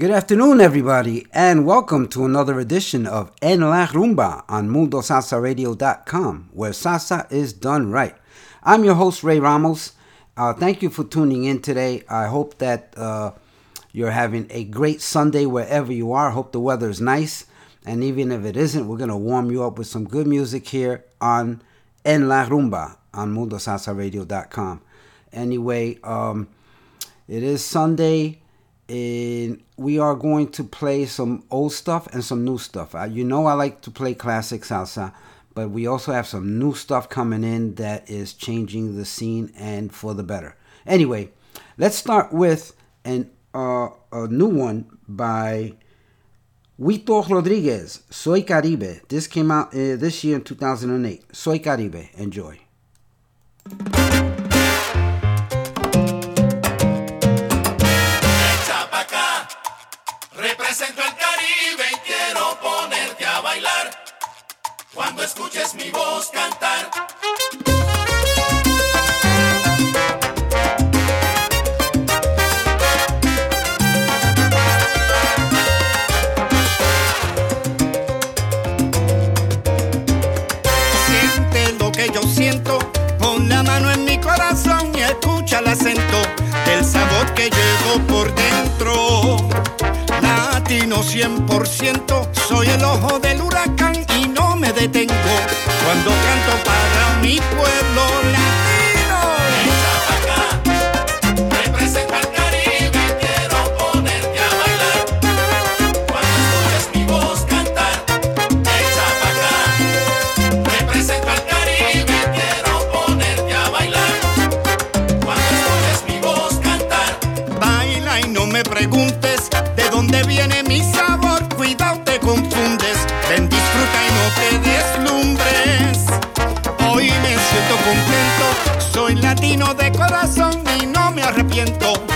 Good afternoon, everybody, and welcome to another edition of En La Rumba on MundoSalsaRadio.com, where salsa is done right. I'm your host, Ray Ramos. Uh, thank you for tuning in today. I hope that uh, you're having a great Sunday wherever you are. Hope the weather is nice, and even if it isn't, we're going to warm you up with some good music here on En La Rumba on MundoSalsaRadio.com. Anyway, um, it is Sunday and we are going to play some old stuff and some new stuff. Uh, you know, I like to play classic salsa, but we also have some new stuff coming in that is changing the scene and for the better. Anyway, let's start with an uh, a new one by Huito Rodriguez, Soy Caribe. This came out uh, this year in 2008. Soy Caribe. Enjoy. Cuando escuches mi voz cantar. Siente lo que yo siento, pon la mano en mi corazón y escucha el acento del sabor que llevo por dentro. Latino 100%, soy el ojo del huracán detengo cuando canto para mi pueblo. Arrepiento.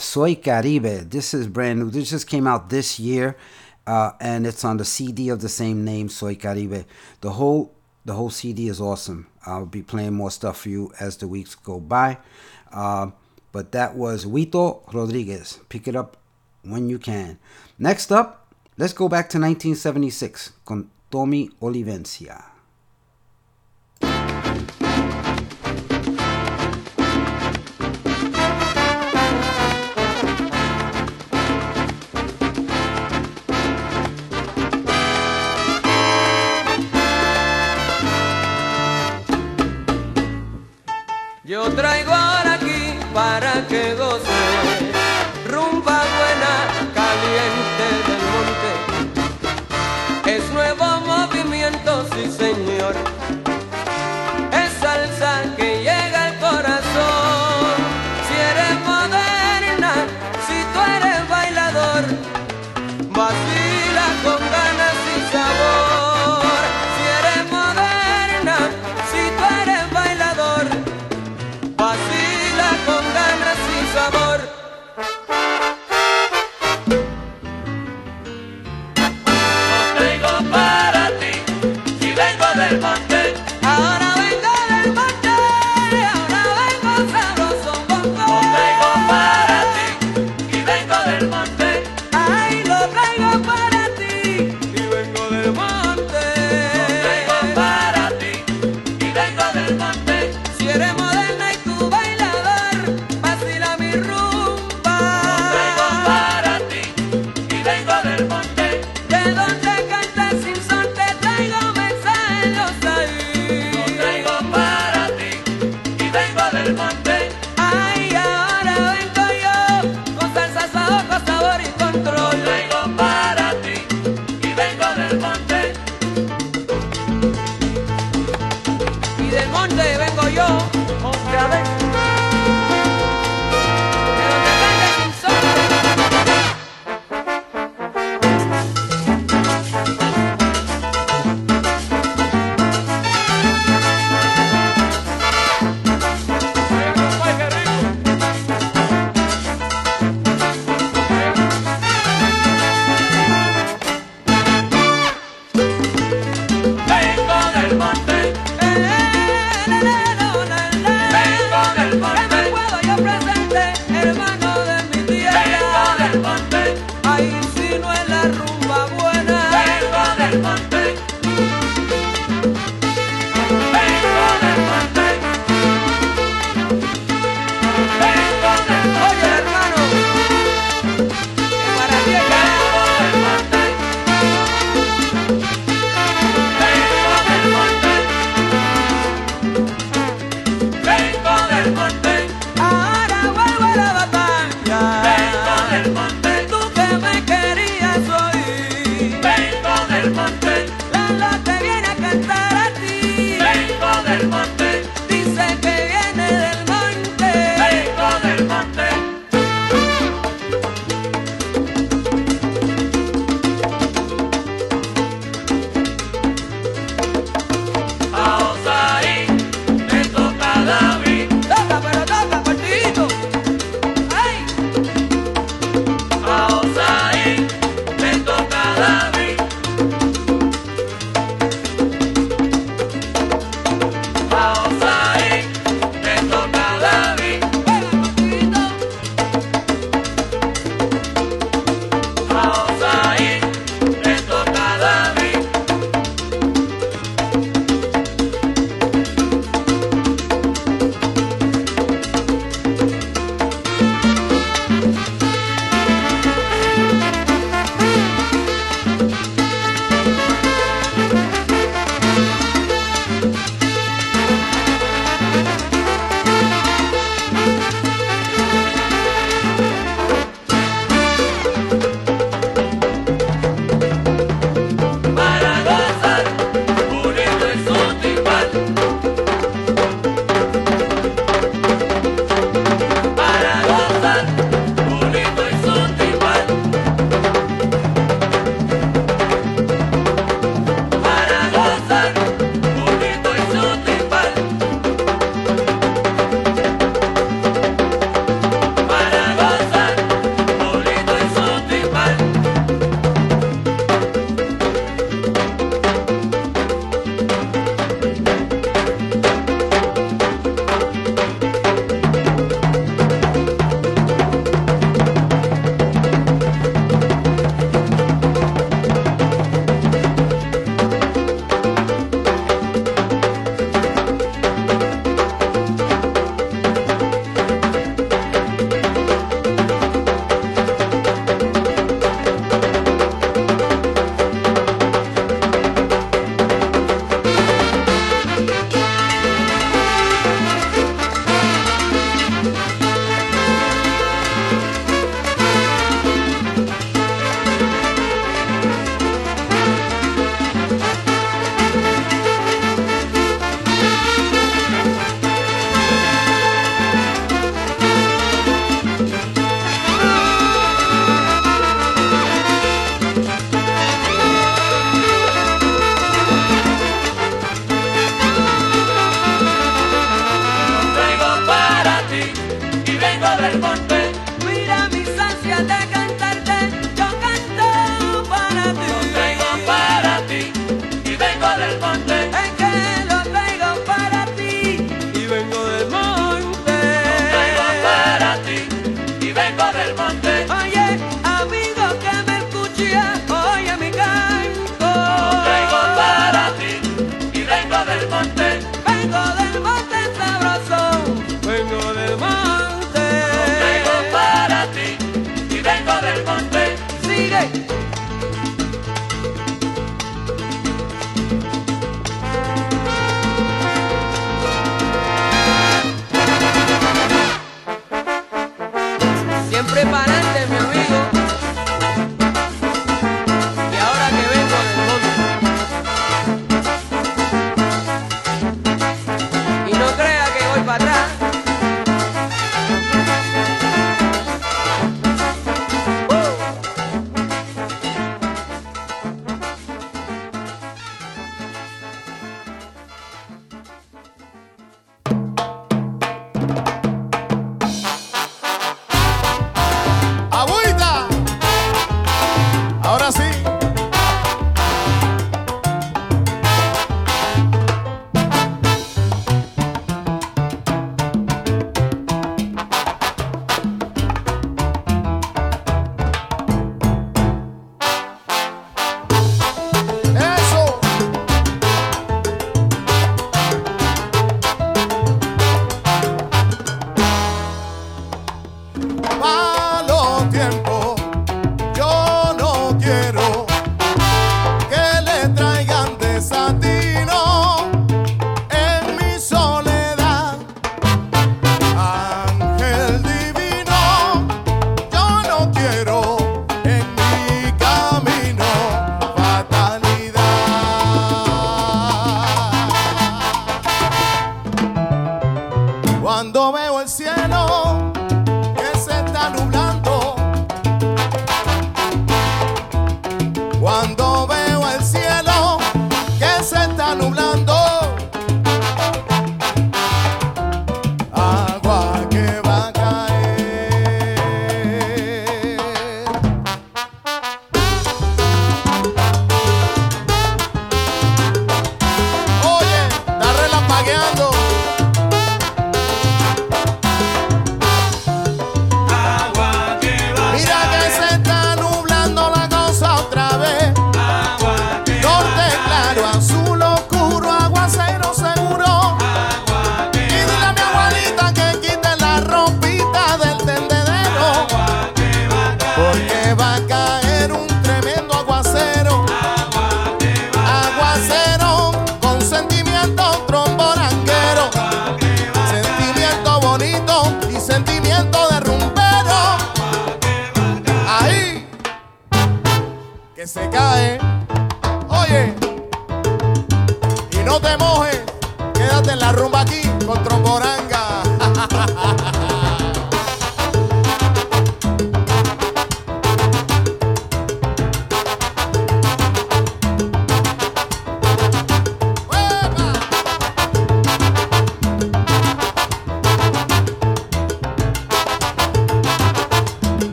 Soy Caribe. This is brand new. This just came out this year, uh, and it's on the CD of the same name, Soy Caribe. The whole the whole CD is awesome. I'll be playing more stuff for you as the weeks go by. Uh, but that was Huito Rodriguez. Pick it up when you can. Next up, let's go back to 1976 con Tommy Olivencia.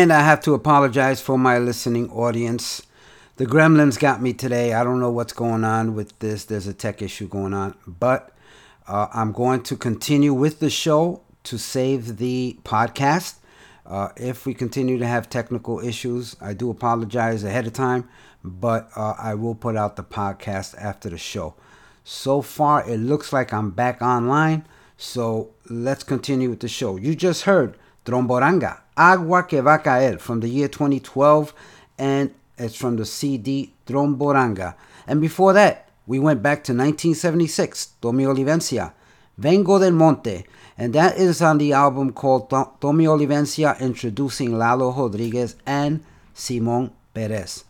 And I have to apologize for my listening audience. The gremlins got me today. I don't know what's going on with this. There's a tech issue going on. But uh, I'm going to continue with the show to save the podcast. Uh, if we continue to have technical issues, I do apologize ahead of time, but uh, I will put out the podcast after the show. So far, it looks like I'm back online. So let's continue with the show. You just heard Tromboranga, Agua que va a caer from the year 2012, and it's from the CD Tromboranga. And before that, we went back to 1976, Tommy Olivencia, Vengo del Monte, and that is on the album called To- Tommy Olivencia introducing Lalo Rodriguez and Simon Perez.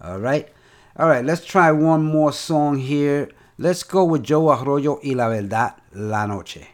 All right. All right, let's try one more song here. Let's go with Joe Arroyo y La Verdad, La Noche.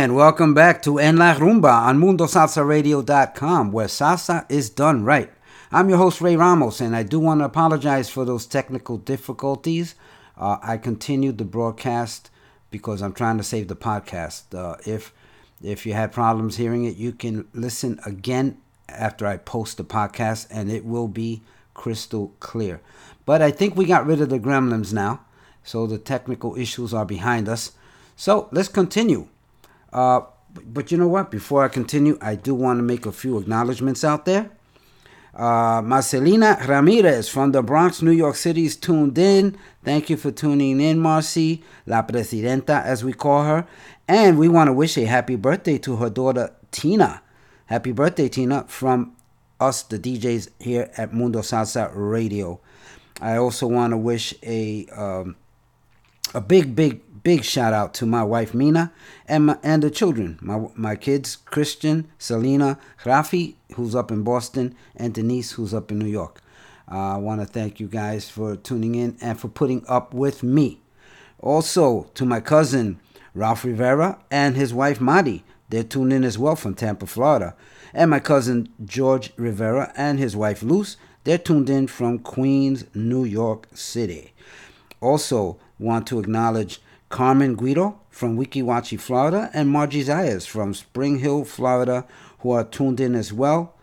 And welcome back to En La Rumba on MundoSalsaRadio.com, where salsa is done right. I'm your host, Ray Ramos, and I do want to apologize for those technical difficulties. Uh, I continued the broadcast because I'm trying to save the podcast. Uh, if if you had problems hearing it, you can listen again after I post the podcast, and it will be crystal clear. But I think we got rid of the gremlins now, so the technical issues are behind us. So let's continue. Uh, but you know what? Before I continue, I do want to make a few acknowledgments out there. Uh, Marcelina Ramirez from the Bronx, New York City is tuned in. Thank you for tuning in, Marcy, La Presidenta, as we call her. And we want to wish a happy birthday to her daughter, Tina. Happy birthday, Tina, from us, the DJs here at Mundo Salsa Radio. I also want to wish a um, a big, big, big shout out to my wife Mina and my, and the children, my my kids Christian, Selena, Rafi, who's up in Boston, and Denise, who's up in New York. Uh, I want to thank you guys for tuning in and for putting up with me. Also to my cousin Ralph Rivera and his wife Madi, they're tuned in as well from Tampa, Florida, and my cousin George Rivera and his wife Luz, they're tuned in from Queens, New York City. Also, want to acknowledge Carmen Guido from Weeki Wachee, Florida, and Margie Zayas from Spring Hill, Florida, who are tuned in as well.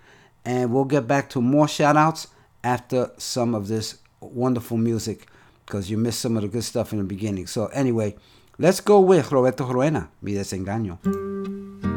And we'll get back to more shout outs after some of this wonderful music because you missed some of the good stuff in the beginning. So, anyway, let's go with Roberto Roena, Mi Desengaño.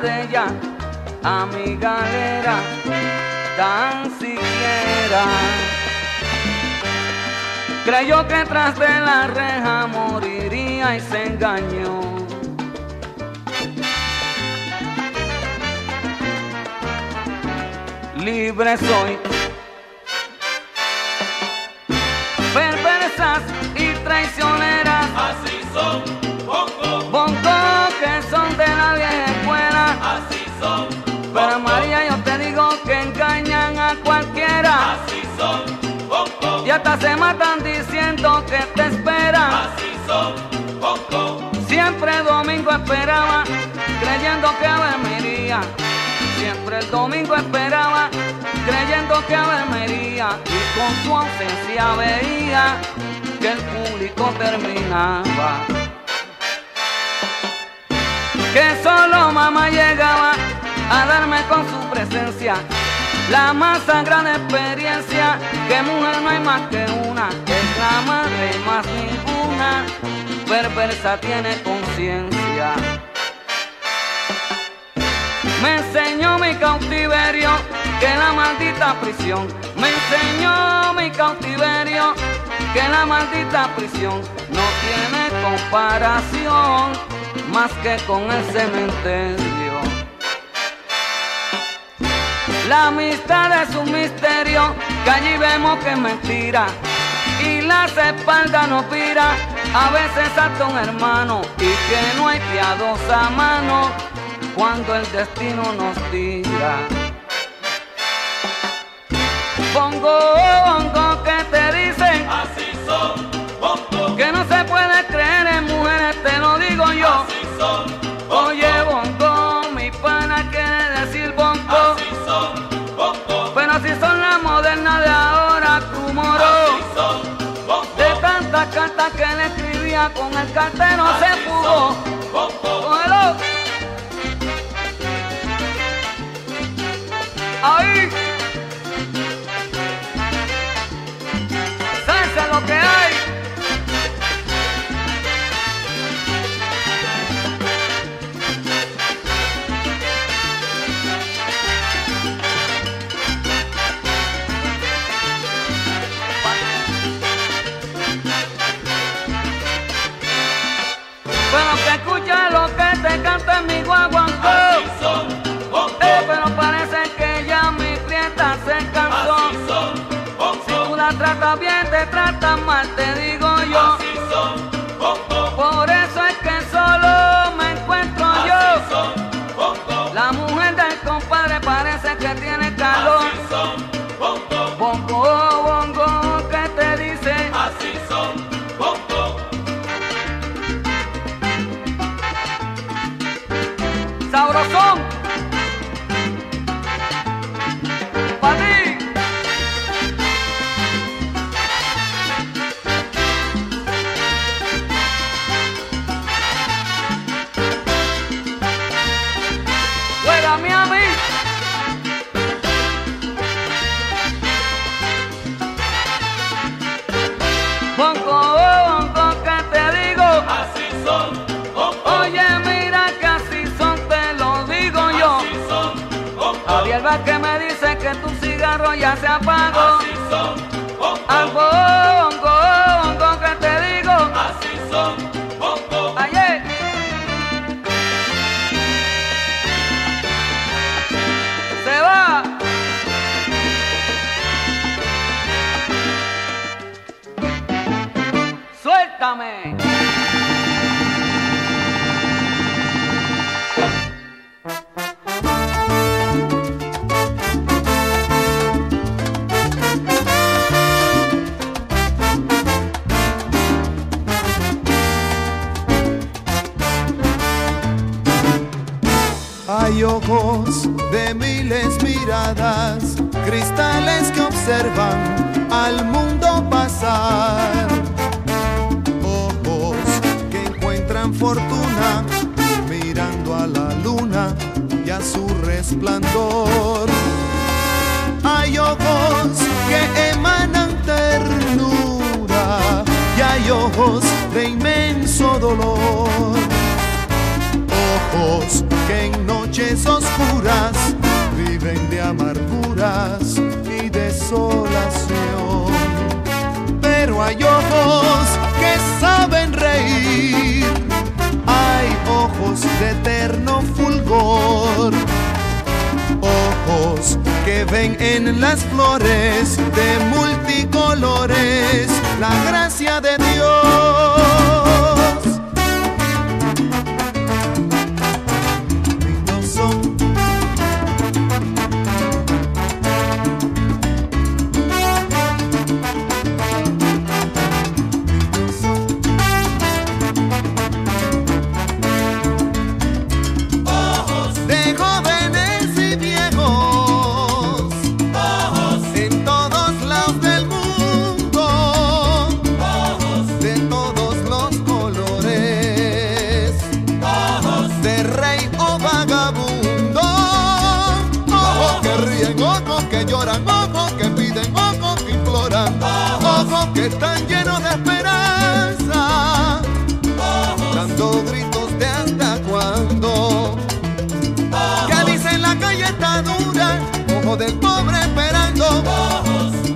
de ella a mi tan siquiera. Creyó que tras de la reja moriría y se engañó. Libre soy Se matan diciendo que te esperan. Así son, poco. Siempre el domingo esperaba, creyendo que avemería. Siempre el domingo esperaba, creyendo que avemería. Y con su ausencia veía que el público terminaba. Que solo mamá llegaba a darme con su presencia la más gran experiencia, que mujer no hay más que una, es la madre más ninguna, perversa tiene conciencia. Me enseñó mi cautiverio, que la maldita prisión, me enseñó mi cautiverio, que la maldita prisión no tiene comparación más que con el cementerio. La amistad es un misterio que allí vemos que es mentira. Y las espaldas nos pira, a veces hasta un hermano. Y que no hay piadosa mano cuando el destino nos tira. Escribía que tu cigarro ya se apagó. así son, bongo, Al bongo, observan al mundo pasar. Ojos que encuentran fortuna mirando a la luna y a su resplandor. Hay ojos que emanan ternura y hay ojos de inmenso dolor ojos que en noches oscuras hay ojos que saben reír, hay ojos de eterno fulgor. Ojos que ven en las flores de multicolores la gracia de Dios. Están llenos de esperanza. Dando gritos de hasta cuando. Que dicen la calle está dura, ojo del pobre esperando,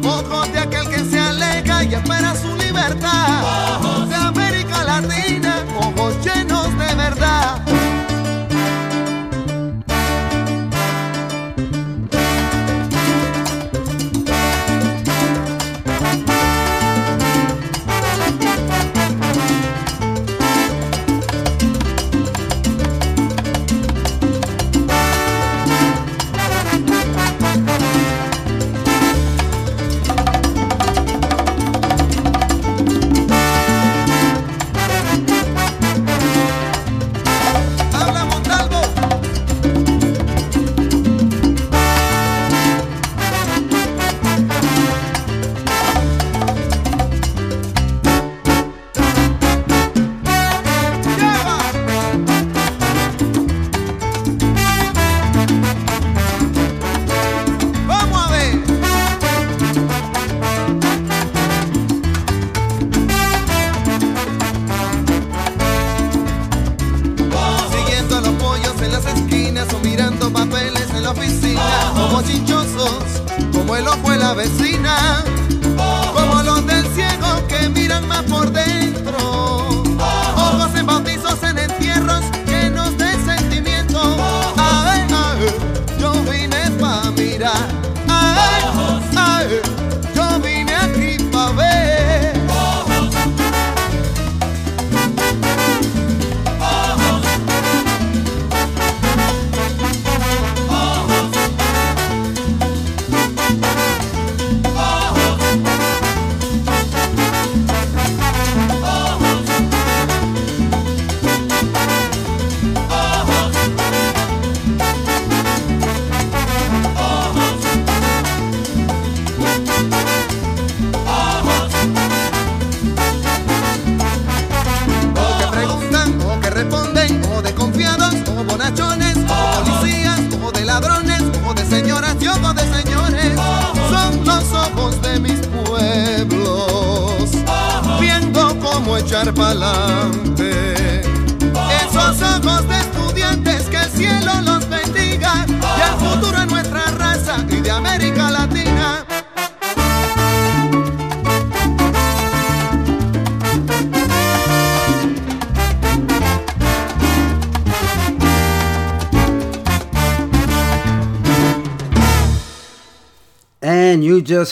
ojos de aquel que se aleja y espera su libertad,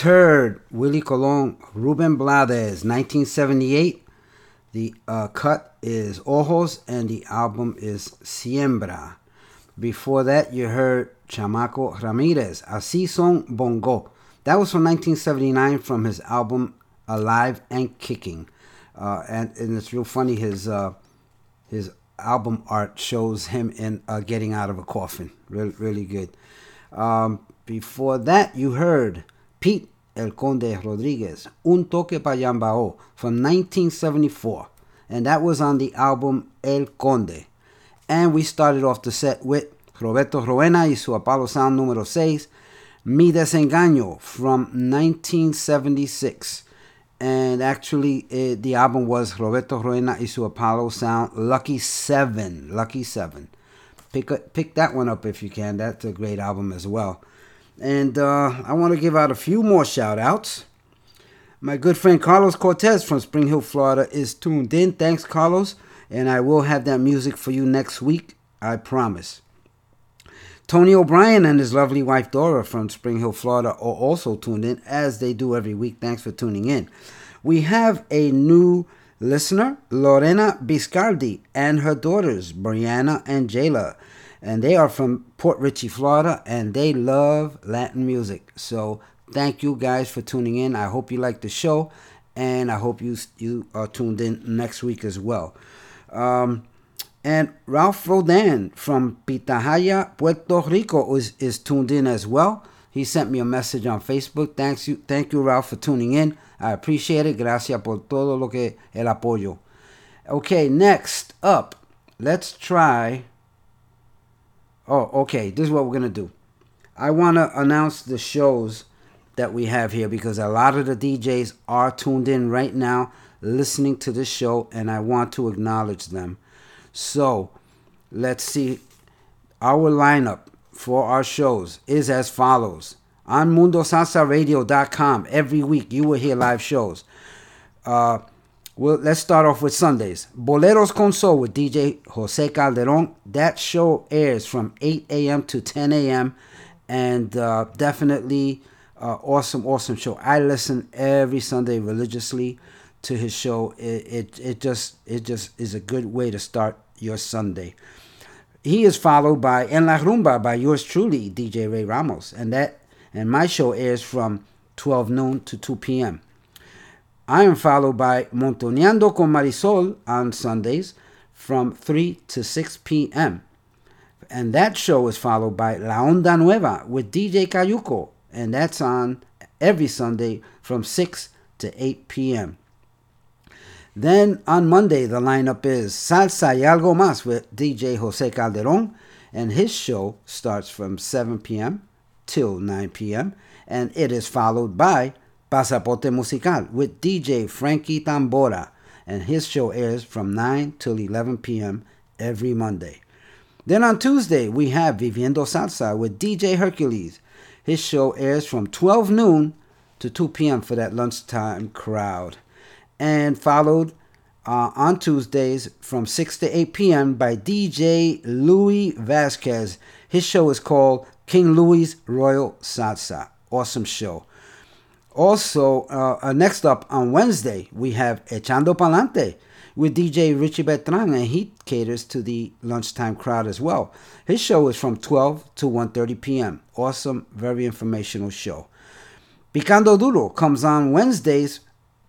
just heard Willie Colon, Ruben Blades, 1978. The uh, cut is Ojos and the album is Siembra. Before that, you heard Chamaco Ramirez, Así Son Bongo. That was from 1979 from his album Alive and Kicking. Uh, and, and it's real funny, his, uh, his album art shows him in uh, getting out of a coffin. Really, really good. Um, before that, you heard Pete El Conde Rodriguez, Un Toque Pa Yambao from 1974. And that was on the album El Conde. And we started off the set with Roberto Roena y su Apollo Sound número 6, Mi Desengaño from 1976. And actually, eh, the album was Roberto Roena y su Apollo Sound Lucky 7. Lucky 7. Pick, a, pick that one up if you can. That's a great album as well. And uh, I want to give out a few more shout outs. My good friend Carlos Cortez from Spring Hill, Florida is tuned in. Thanks, Carlos. And I will have that music for you next week. I promise. Tony O'Brien and his lovely wife Dora from Spring Hill, Florida are also tuned in as they do every week. Thanks for tuning in. We have a new listener, Lorena Biscardi, and her daughters, Brianna and Jayla. And they are from Port Richey, Florida, and they love Latin music. So thank you guys for tuning in. I hope you like the show, and I hope you you are tuned in next week as well. Um, and Ralph Rodan from Pitahaya, Puerto Rico is, is tuned in as well. He sent me a message on Facebook. Thanks you, thank you, Ralph, for tuning in. I appreciate it. Gracias por todo lo que el apoyo. Okay, next up, let's try. Oh, okay. This is what we're gonna do. I want to announce the shows that we have here because a lot of the DJs are tuned in right now, listening to this show, and I want to acknowledge them. So, let's see. Our lineup for our shows is as follows. On MundoSalsaRadio.com, every week you will hear live shows. Uh, well, let's start off with Sundays. Boleros con Soul with DJ Jose Calderon. That show airs from 8 a.m. to 10 a.m. and uh, definitely uh, awesome, awesome show. I listen every Sunday religiously to his show. It, it it just it just is a good way to start your Sunday. He is followed by En La Rumba by yours truly, DJ Ray Ramos, and that and my show airs from 12 noon to 2 p.m. I am followed by Montoneando con Marisol on Sundays from 3 to 6 p.m. And that show is followed by La Onda Nueva with DJ Cayuco, and that's on every Sunday from 6 to 8 p.m. Then on Monday, the lineup is Salsa y Algo Más with DJ Jose Calderon, and his show starts from 7 p.m. till 9 p.m., and it is followed by Pasaporte Musical with DJ Frankie Tambora, and his show airs from 9 till 11 p.m. every Monday. Then on Tuesday, we have Viviendo Salsa with DJ Hercules. His show airs from 12 noon to 2 p.m. for that lunchtime crowd. And followed uh, on Tuesdays from 6 to 8 p.m. by DJ Louis Vasquez. His show is called King Louis Royal Salsa. Awesome show. Also, uh, uh, next up on Wednesday, we have Echando Palante with DJ Richie Bertrand, and he caters to the lunchtime crowd as well. His show is from 12 to 1.30 p.m. Awesome, very informational show. Picando Duro comes on Wednesdays,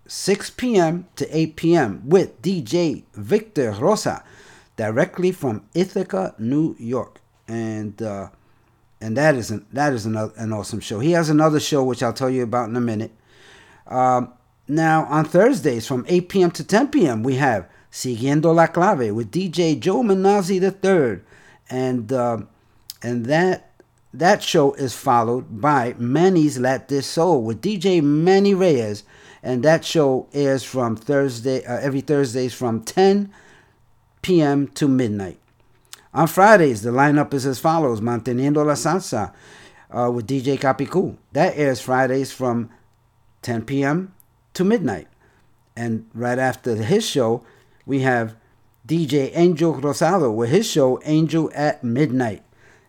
6 p.m. to 8 p.m. with DJ Victor Rosa, directly from Ithaca, New York. And uh, and that is an, that is an, an awesome show. He has another show which I'll tell you about in a minute. Um, now on Thursdays from 8 p.m. to 10 p.m. we have Siguiendo la Clave with DJ Joe Menazi III, and uh, and that that show is followed by Manny's Let This Soul with DJ Manny Reyes, and that show airs from Thursday uh, every Thursdays from 10 p.m. to midnight. On Fridays, the lineup is as follows: Manteniendo la Salsa uh, with DJ Capicu. That airs Fridays from 10 p.m. to midnight. And right after his show, we have DJ Angel Rosado with his show Angel at Midnight.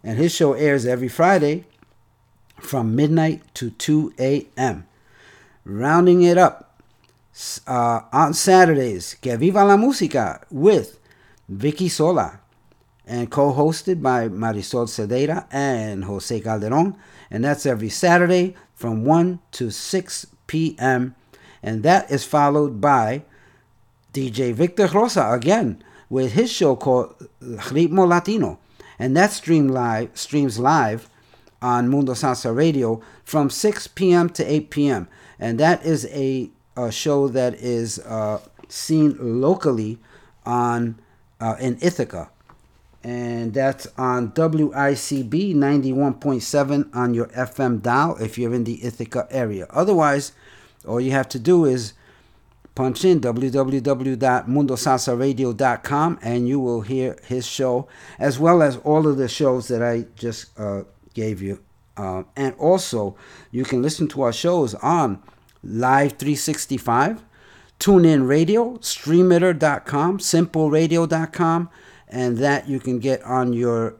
And his show airs every Friday from midnight to 2 a.m. Rounding it up uh, on Saturdays, Que Viva la Música with Vicky Sola and co-hosted by Marisol Cedeira and Jose Calderon. And that's every Saturday from 1 to 6 p.m. And that is followed by DJ Victor Rosa again with his show called Ritmo Latino. And that stream live, streams live on Mundo Salsa Radio from 6 p.m. to 8 p.m. And that is a, a show that is uh, seen locally on uh, in Ithaca. And that's on WICB 91.7 on your FM dial if you're in the Ithaca area. Otherwise, all you have to do is punch in www.mundosalsaradio.com and you will hear his show as well as all of the shows that I just uh, gave you. Um, and also, you can listen to our shows on Live 365, TuneIn Radio, StreamItter.com, SimpleRadio.com, and that you can get on your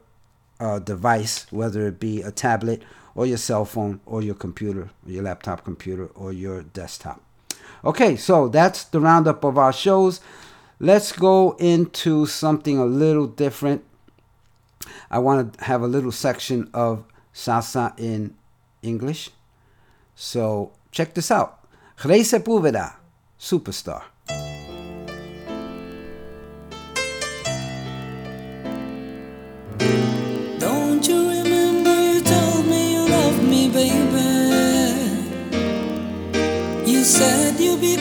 uh, device, whether it be a tablet or your cell phone or your computer, or your laptop computer or your desktop. Okay, so that's the roundup of our shows. Let's go into something a little different. I want to have a little section of salsa in English. So check this out. Ray Sepúlveda, Superstar. Said you'd be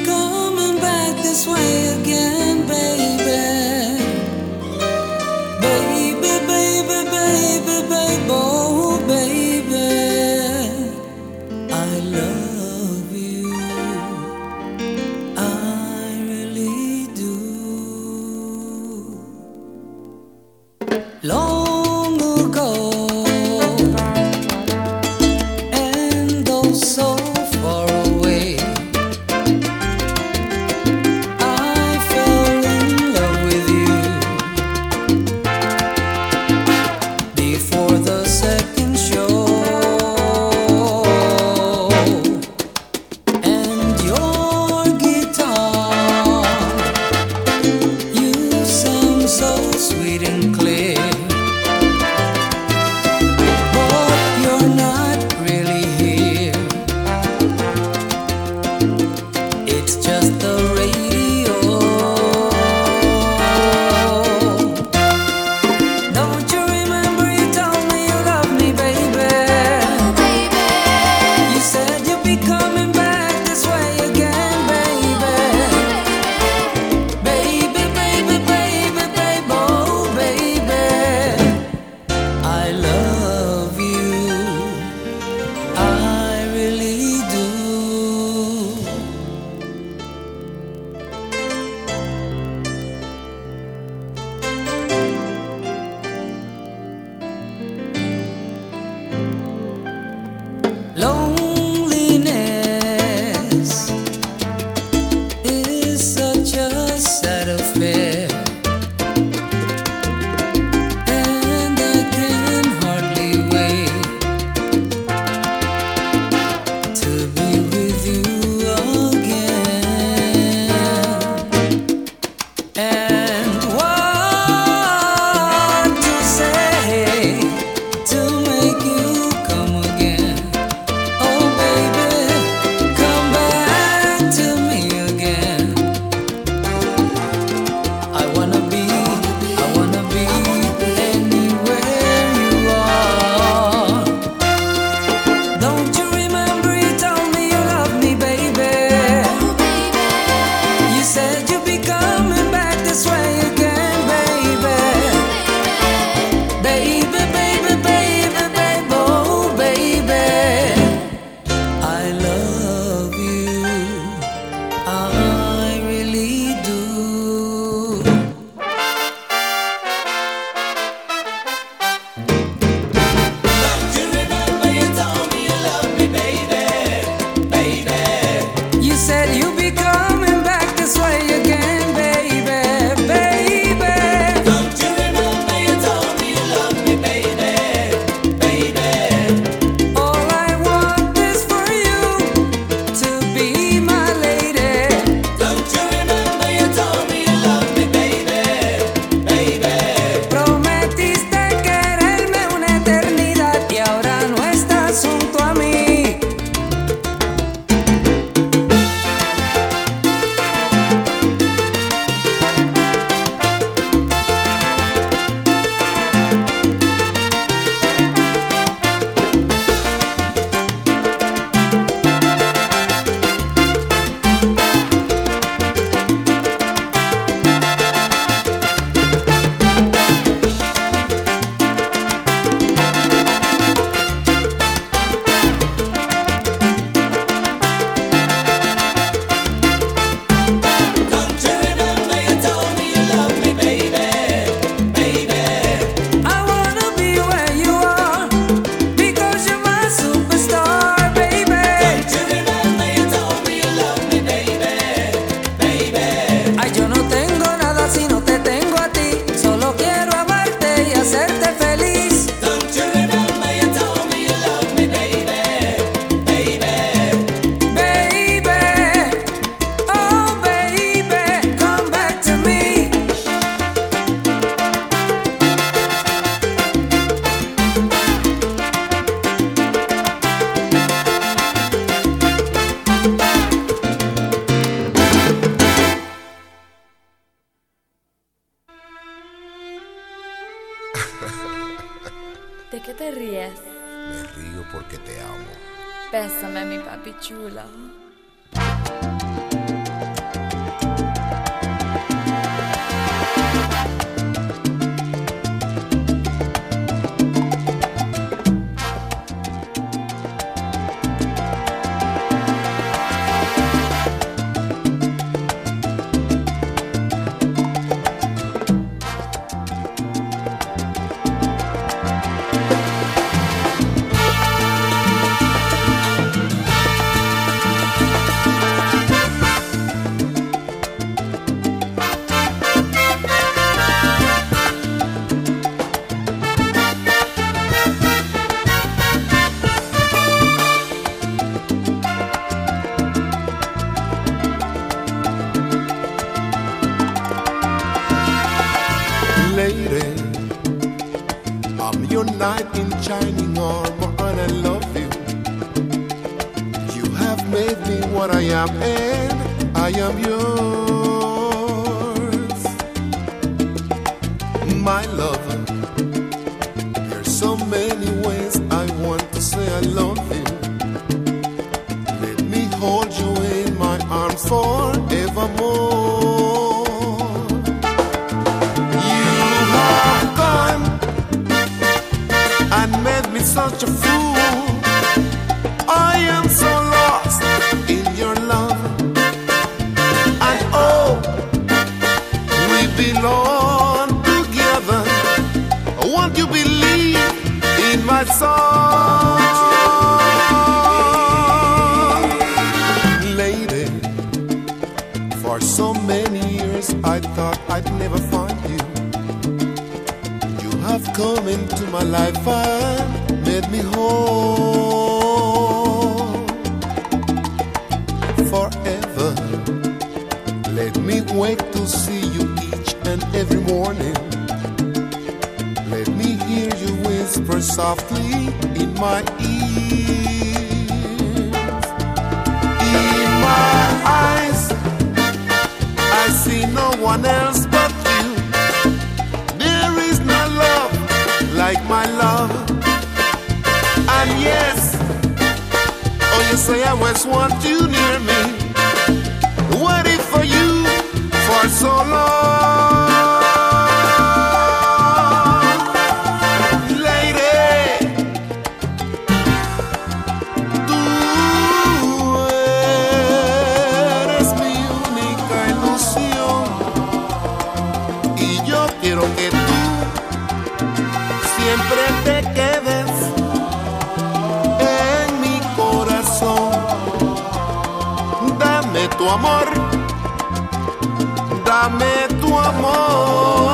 life made me whole forever. Let me wake to see you each and every morning. Let me hear you whisper softly in my ears. In my eyes, I see no one else. They say I always want you near me. Waiting for you for so long. amor, dame tu amor.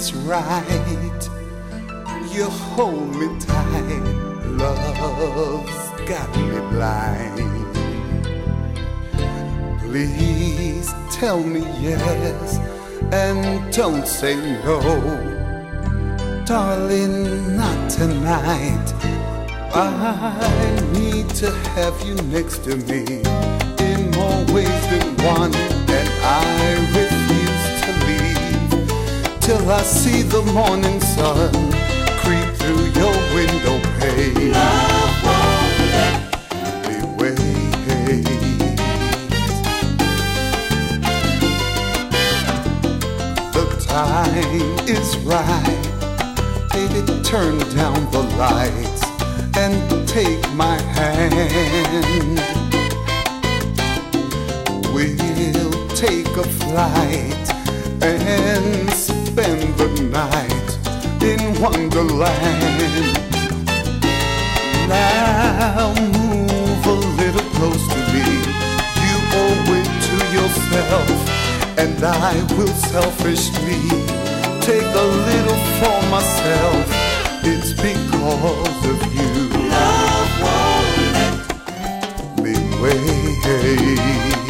Is right. You hold me tight. Love's got me blind. Please tell me yes and don't say no. Darling, not tonight. I need to have you next to me in more ways than one, and I till I see the morning sun creep through your window pane. Love won't let me wait. The time is right. Baby, turn down the lights and take my hand. We'll take a flight and night in Wonderland. Now move a little close to me. You owe it to yourself, and I will selfishly take a little for myself. It's because of you. Love won't let me wait.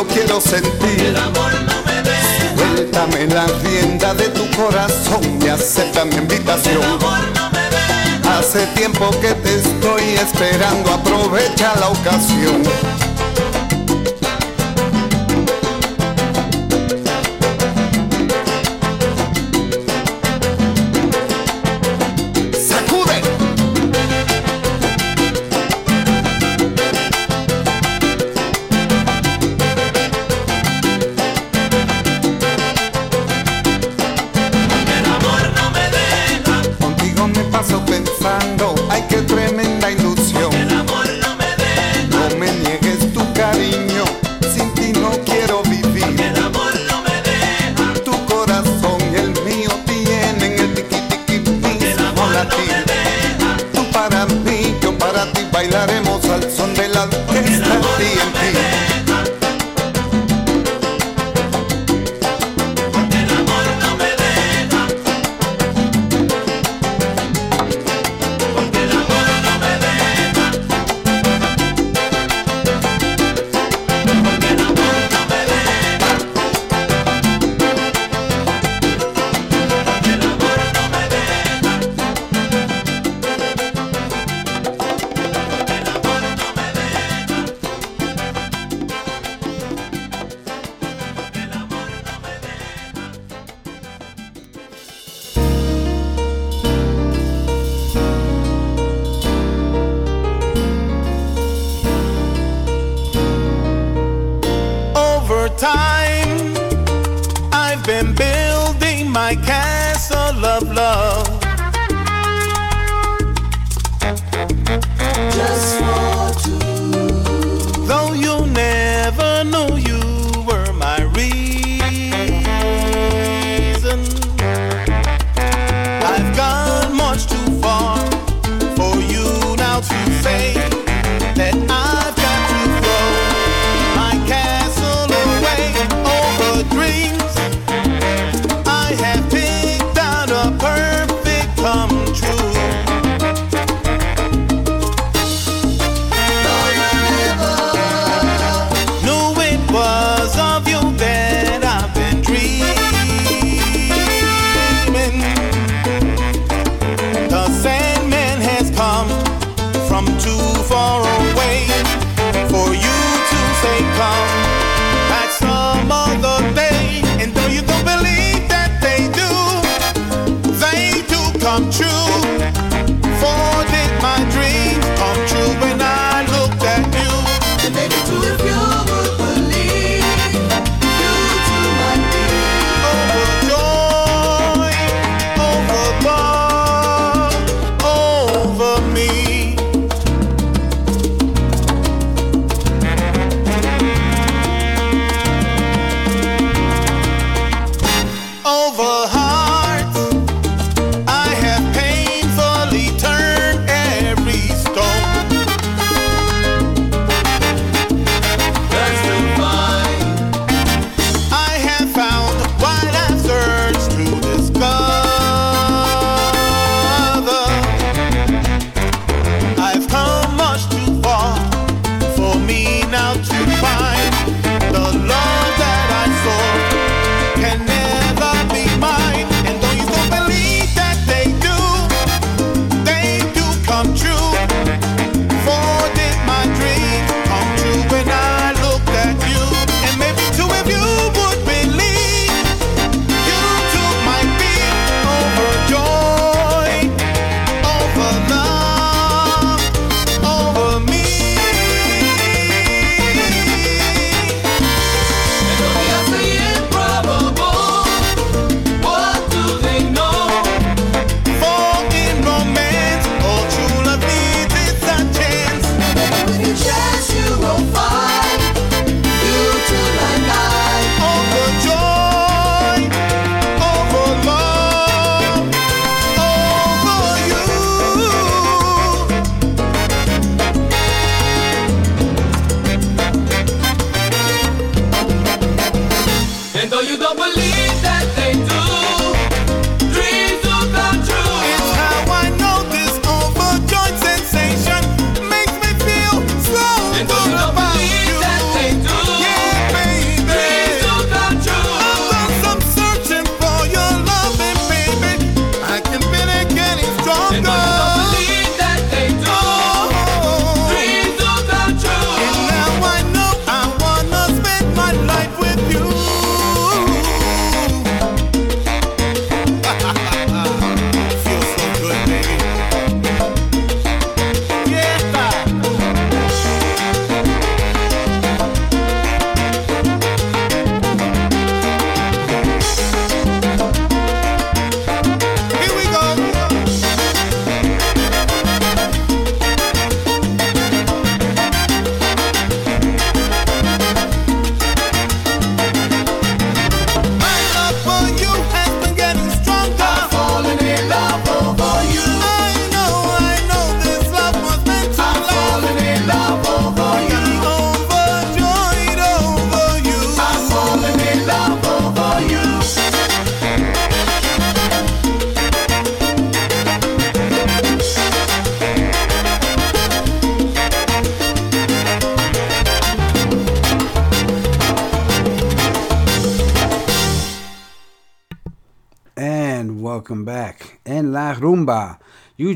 Lo quiero sentir. El amor no me deja. Suéltame la rienda de tu corazón y acepta mi invitación. El amor no me deja. Hace tiempo que te estoy esperando, aprovecha la ocasión.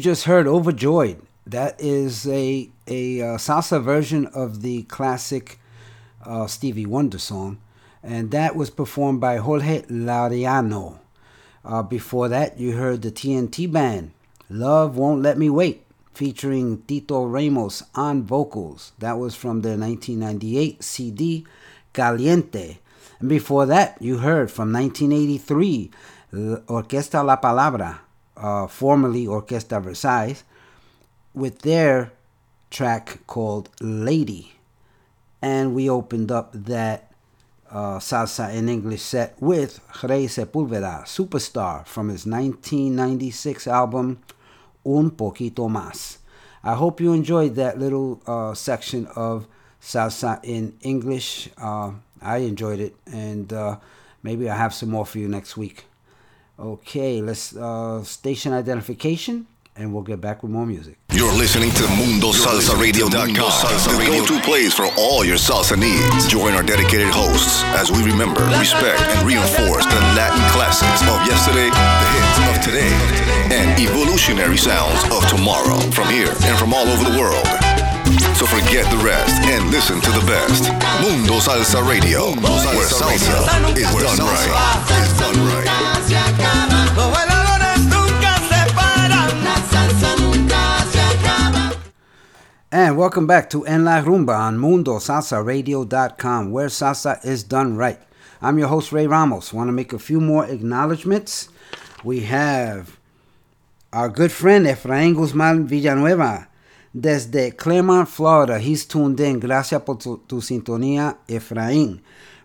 Just heard Overjoyed. That is a, a uh, salsa version of the classic uh, Stevie Wonder song. And that was performed by Jorge Laureano. Uh, before that, you heard the TNT Band, Love Won't Let Me Wait, featuring Tito Ramos on vocals. That was from their 1998 CD, Caliente. And before that, you heard from 1983, Orquesta La Palabra, uh, formerly Orquesta Versailles, with their track called Lady. And we opened up that uh, salsa in English set with Ray Sepúlveda, Superstar, from his 1996 album Un Poquito Más. I hope you enjoyed that little uh, section of salsa in English. Uh, I enjoyed it, and uh, maybe I'll have some more for you next week. Okay, let's uh, station identification, and we'll get back with more music. You're listening to MundoSalsaRadio.com, the go-to place for all your salsa needs. Join our dedicated hosts as we remember, respect, and reinforce the Latin classics of yesterday, the hits of today, and evolutionary sounds of tomorrow from here and from all over the world. So forget the rest and listen to the best. Mundo Salsa Radio, where salsa is done right. Is done right. Salsa. And welcome back to En La Rumba on MundoSalsaRadio.com, where salsa is done right. I'm your host, Ray Ramos. Want to make a few more acknowledgments. We have our good friend Efraín Guzmán Villanueva desde Clermont, Florida. He's tuned in. Gracias por tu, tu sintonía, Efraín.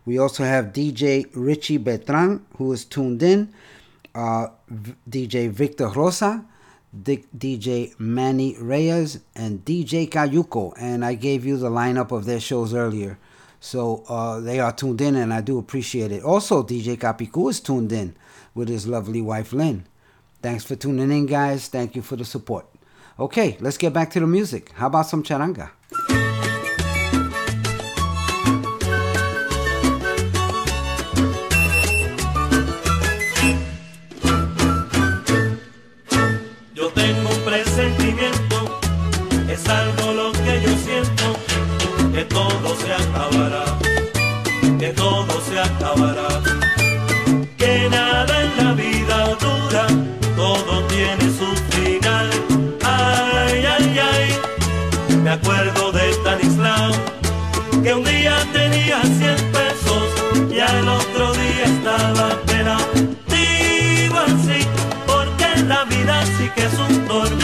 We also have DJ Richie Betran, who is tuned in. Uh, DJ Victor Rosa, D- DJ Manny Reyes, and DJ Cayuco. And I gave you the lineup of their shows earlier. So uh, they are tuned in, and I do appreciate it. Also, DJ Capicu is tuned in with his lovely wife, Lynn. Thanks for tuning in, guys. Thank you for the support. Okay, let's get back to the music. How about some charanga? Que es un tormento.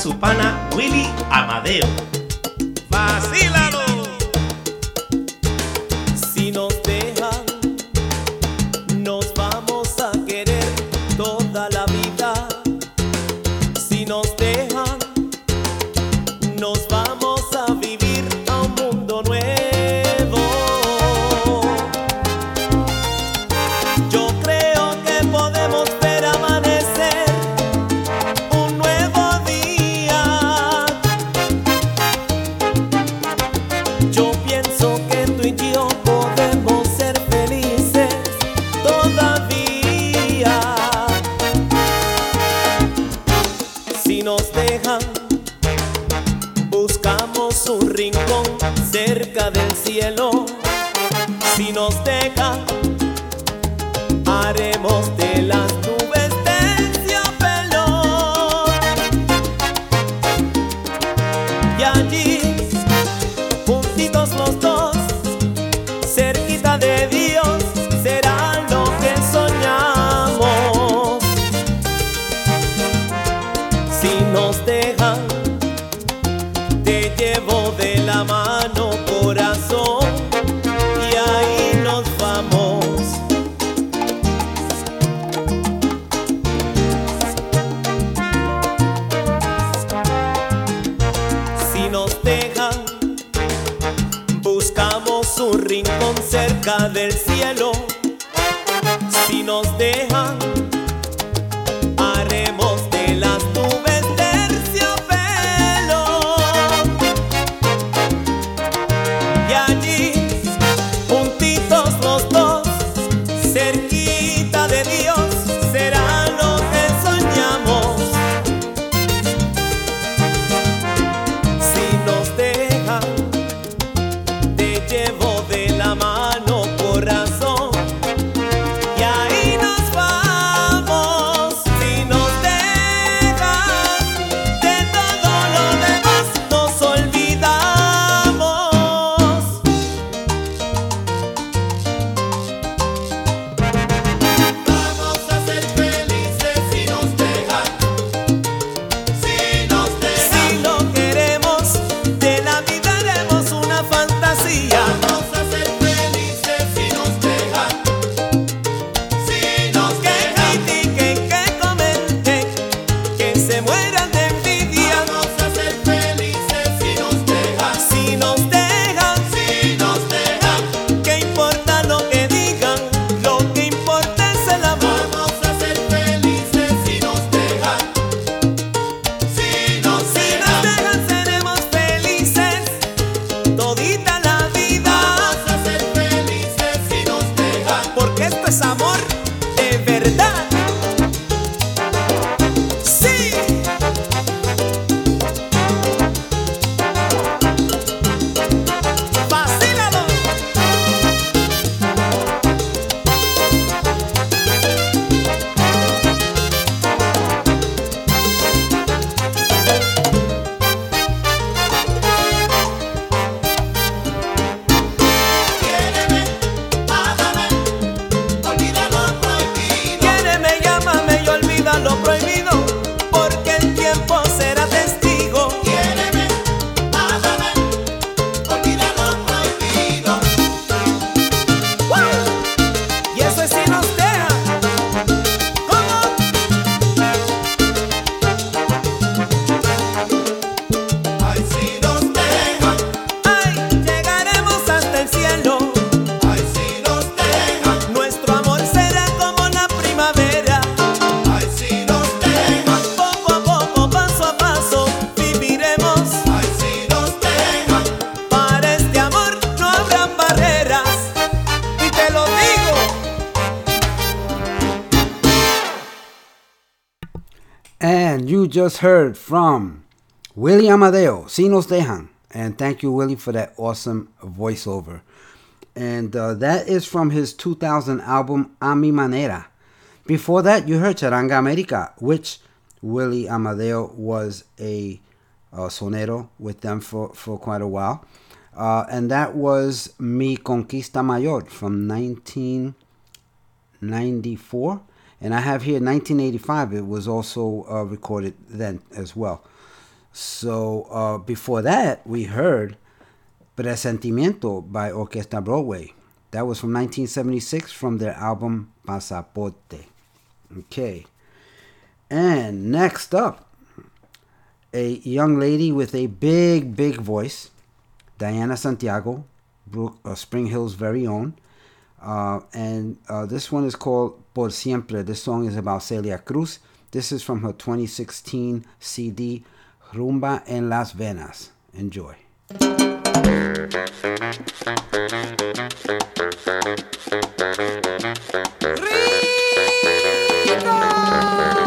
Su pana heard from Willie Amadeo, Si Nos Dejan. And thank you, Willie, for that awesome voiceover. And uh, that is from his 2000 album A Mi Manera. Before that, you heard Charanga America, which Willie Amadeo was a uh, sonero with them for, for quite a while. Uh, and that was Mi Conquista Mayor from 1994. And I have here 1985. It was also uh, recorded then as well. So uh, before that, we heard Presentimiento by Orquesta Broadway. That was from 1976 from their album Pasaporte. Okay. And next up, a young lady with a big, big voice, Diana Santiago, Brook, uh, Spring Hill's very own. Uh, and uh, this one is called Por Siempre. This song is about Celia Cruz. This is from her 2016 CD, Rumba en las Venas. Enjoy. Nos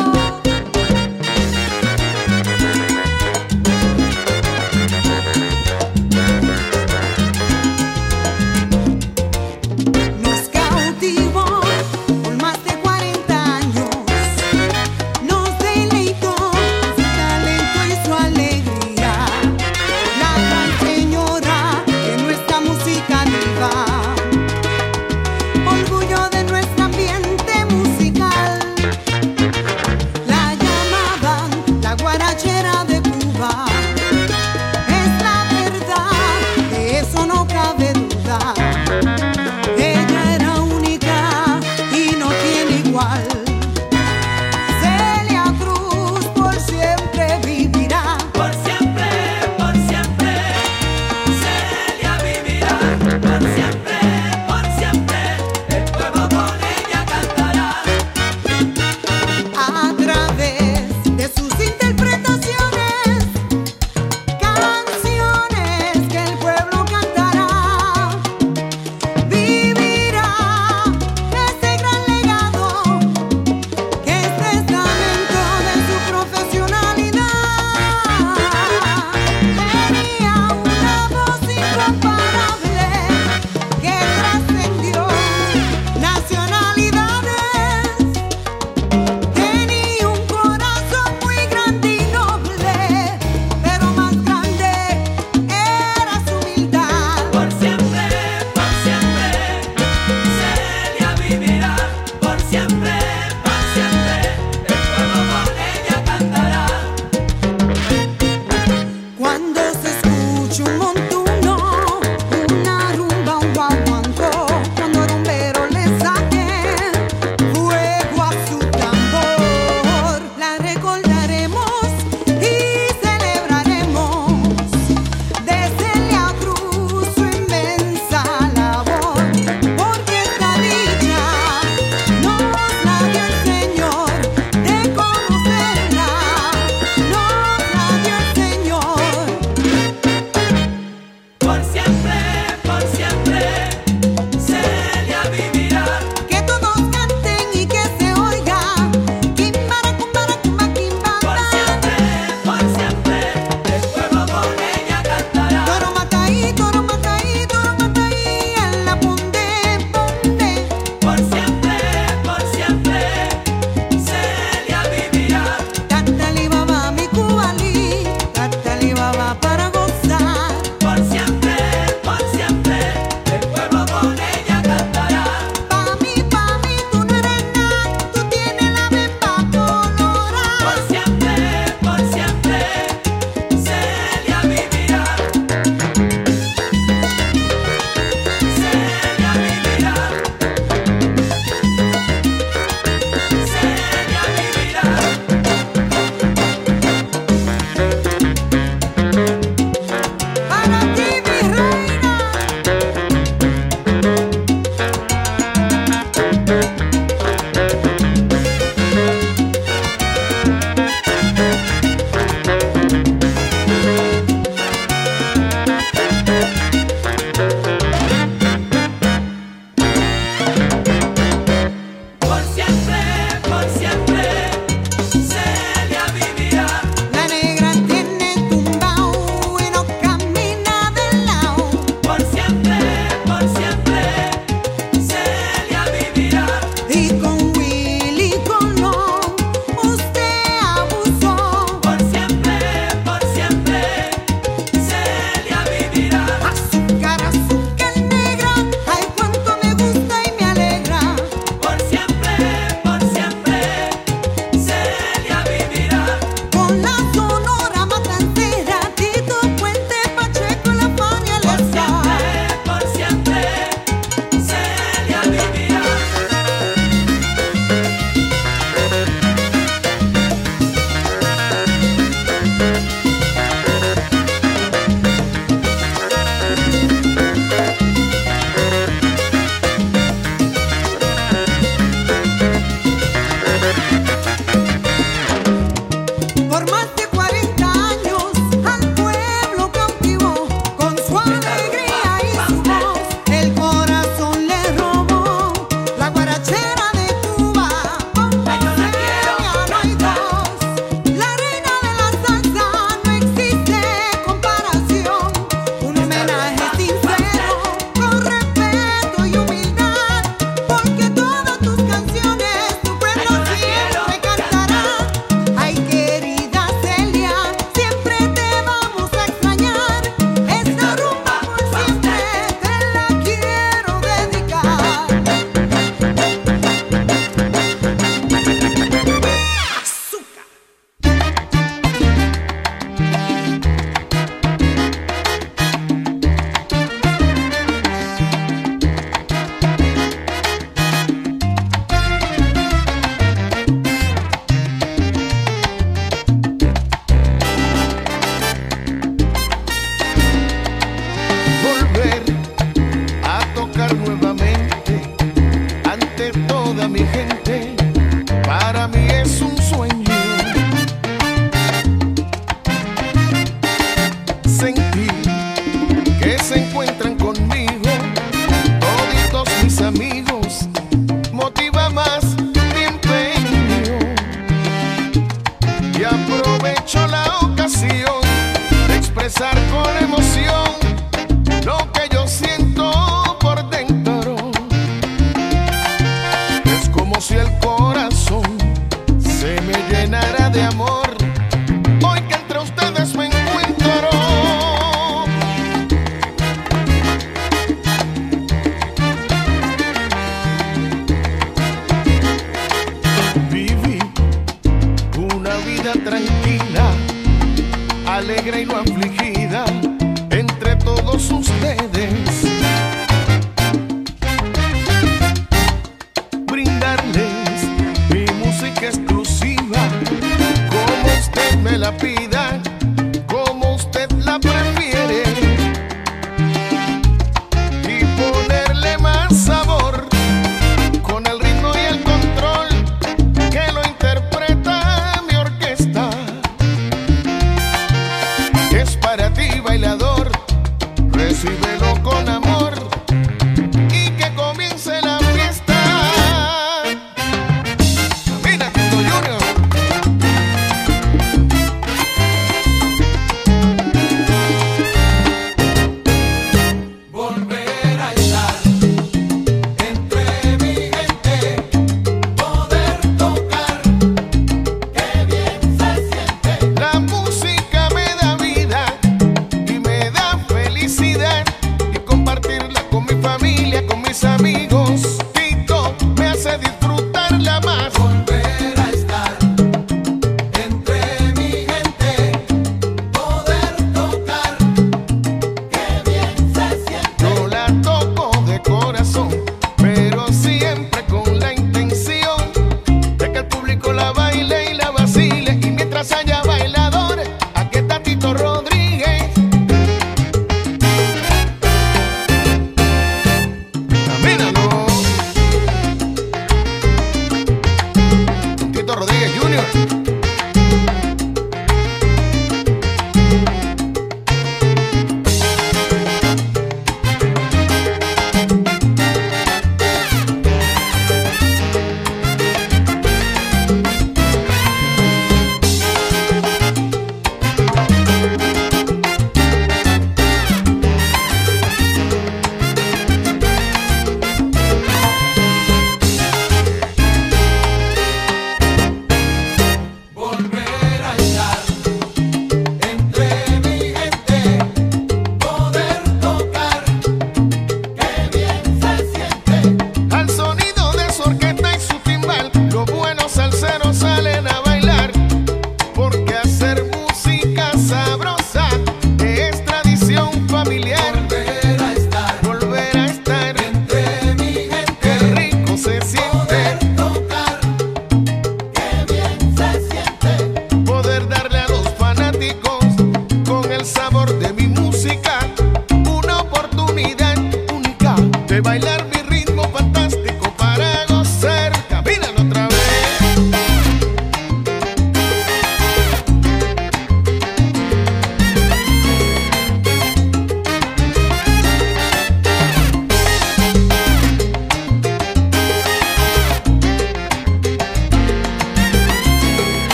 sé bailar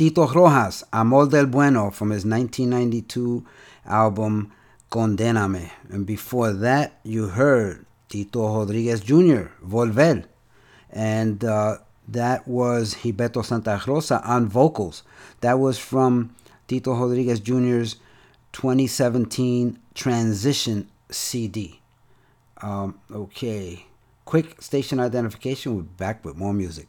Tito Rojas, Amor del Bueno from his 1992 album Condename. And before that, you heard Tito Rodriguez Jr., Volver. And uh, that was Gilberto Santa Rosa on vocals. That was from Tito Rodriguez Jr.'s 2017 Transition CD. Um, okay, quick station identification. We're back with more music.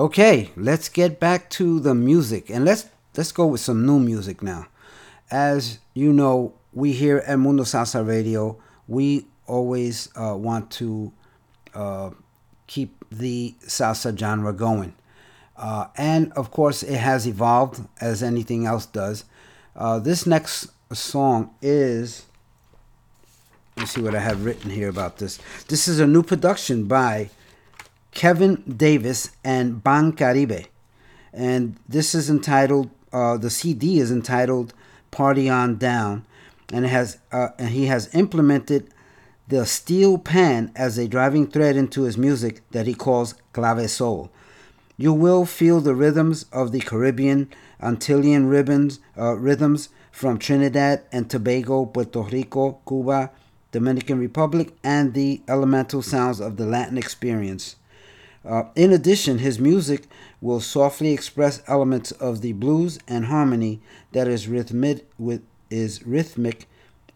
Okay, let's get back to the music and let's let's go with some new music now. As you know, we here at Mundo Salsa Radio, we always uh, want to uh, keep the salsa genre going. Uh, and of course, it has evolved as anything else does. Uh, this next song is. Let's see what I have written here about this. This is a new production by Kevin Davis and Ban Caribe. And this is entitled, uh, the CD is entitled Party On Down. And, it has, uh, and he has implemented the steel pan as a driving thread into his music that he calls clave soul. You will feel the rhythms of the Caribbean, Antillean ribbons, uh, rhythms from Trinidad and Tobago, Puerto Rico, Cuba, Dominican Republic, and the elemental sounds of the Latin experience. Uh, in addition, his music will softly express elements of the blues and harmony that is rhythmic, with, is rhythmic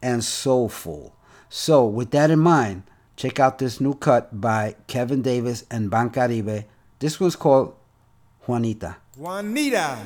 and soulful. So, with that in mind, check out this new cut by Kevin Davis and Ban Caribe. This one's called. Juanita. Juanita,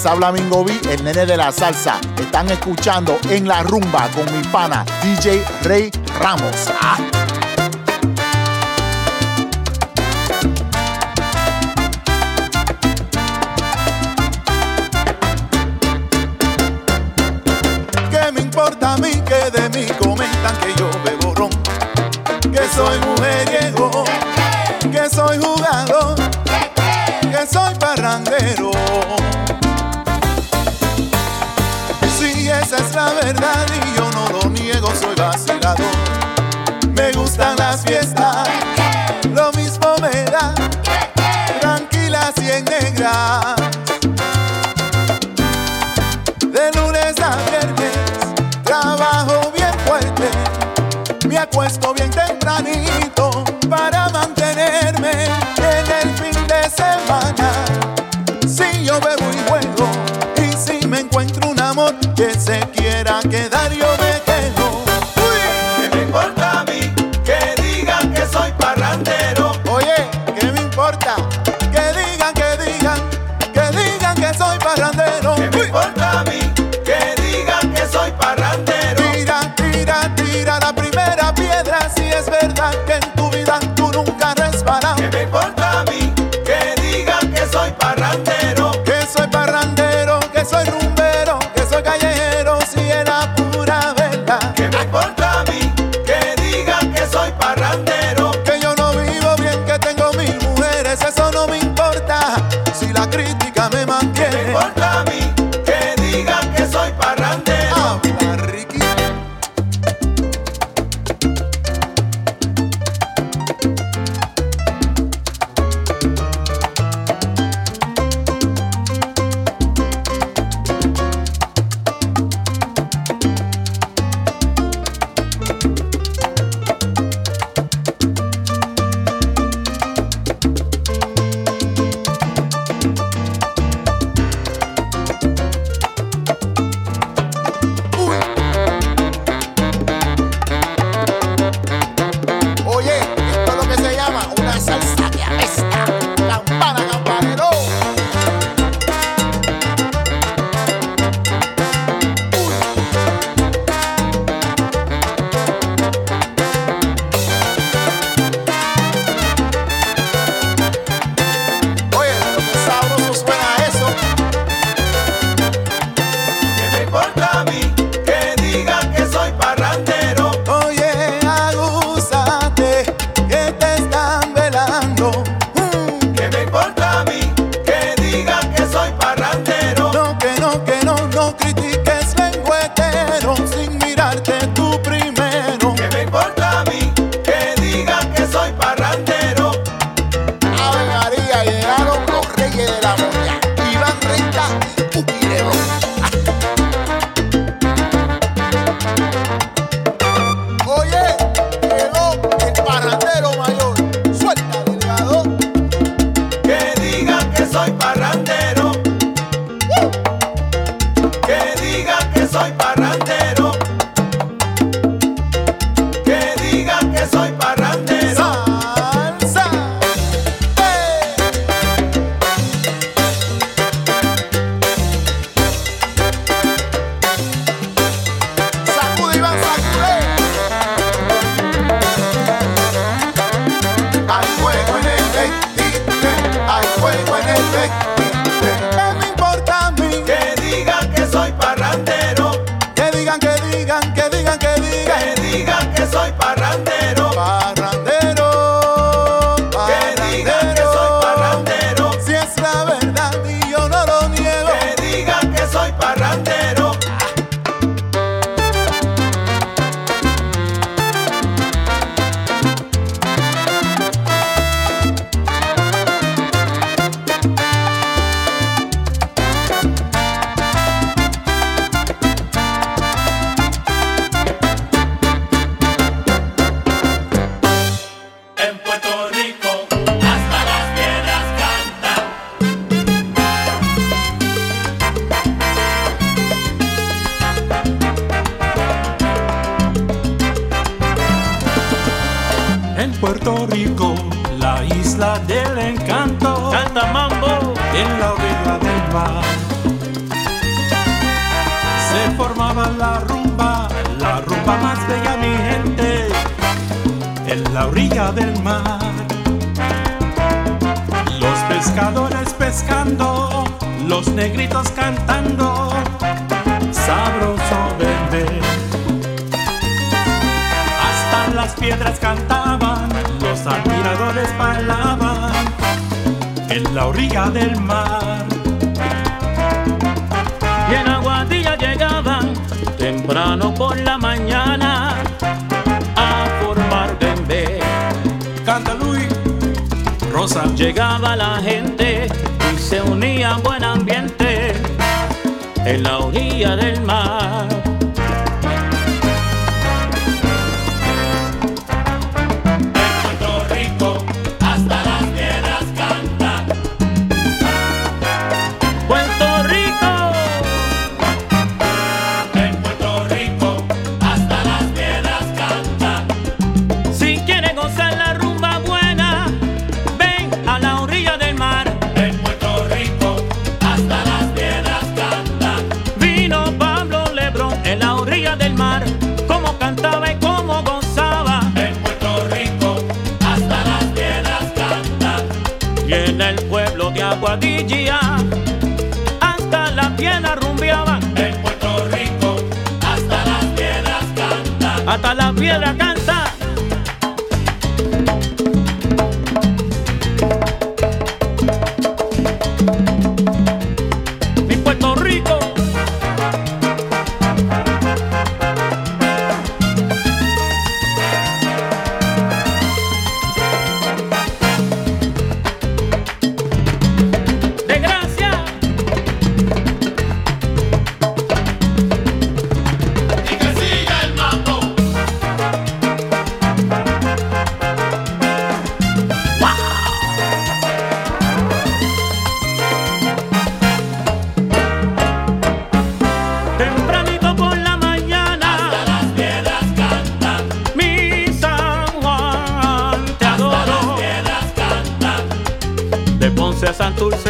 les habla Mingo B, el nene de la salsa. Están escuchando en la rumba con mi pana DJ Rey Ramos. Ah. ¿Qué me importa a mí que de mí comentan que yo bebo ron? Que soy muy Estoy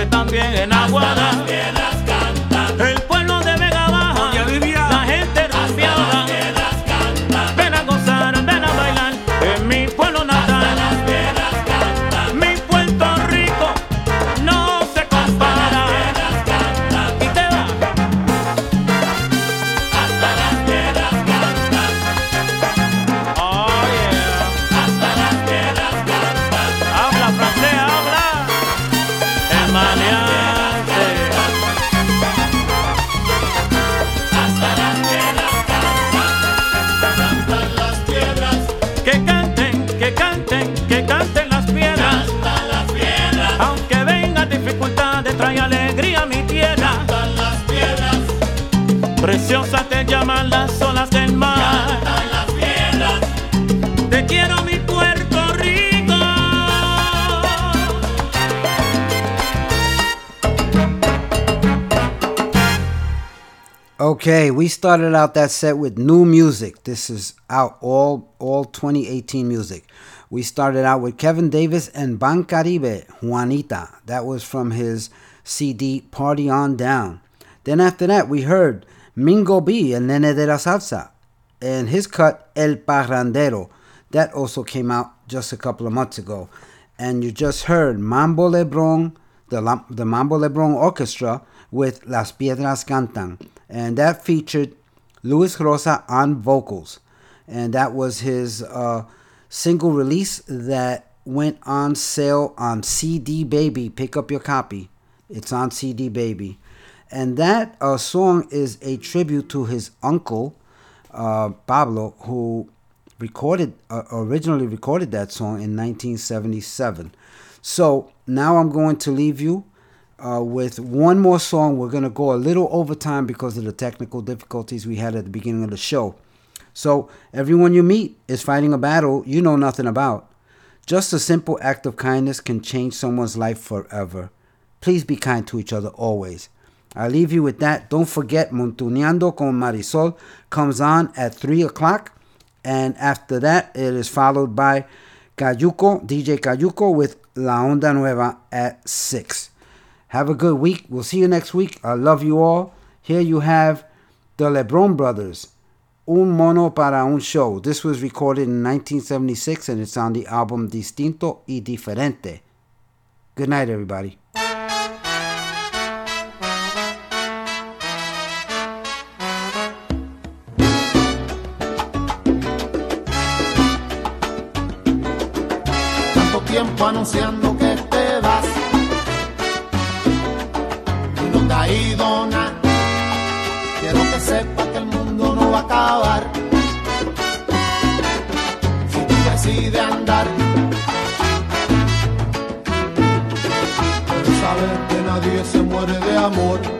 también en Aguada. Okay, we started out that set with new music. This is out all all 2018 music. We started out with Kevin Davis and Ban Caribe, Juanita. That was from his CD Party On Down. Then after that, we heard Mingo B and Nene de la Salsa and his cut El Parrandero. That also came out just a couple of months ago. And you just heard Mambo Lebron, the, the Mambo Lebron Orchestra with Las Piedras Cantan. And that featured Luis Rosa on vocals. And that was his uh, single release that went on sale on CD Baby. Pick up your copy. It's on CD Baby. And that uh, song is a tribute to his uncle, uh, Pablo, who recorded uh, originally recorded that song in 1977. So now I'm going to leave you uh, with one more song. We're going to go a little over time because of the technical difficulties we had at the beginning of the show. So everyone you meet is fighting a battle you know nothing about. Just a simple act of kindness can change someone's life forever. Please be kind to each other always. I leave you with that. Don't forget, Montuneando con Marisol comes on at 3 o'clock. And after that, it is followed by Cayuco, DJ Cayuco with La Onda Nueva at 6. Have a good week. We'll see you next week. I love you all. Here you have the LeBron Brothers. Un mono para un show. This was recorded in 1976 and it's on the album Distinto y Diferente. Good night, everybody. tanto tiempo anunciando acabar si tú decides andar. Pero saber que nadie se muere de amor.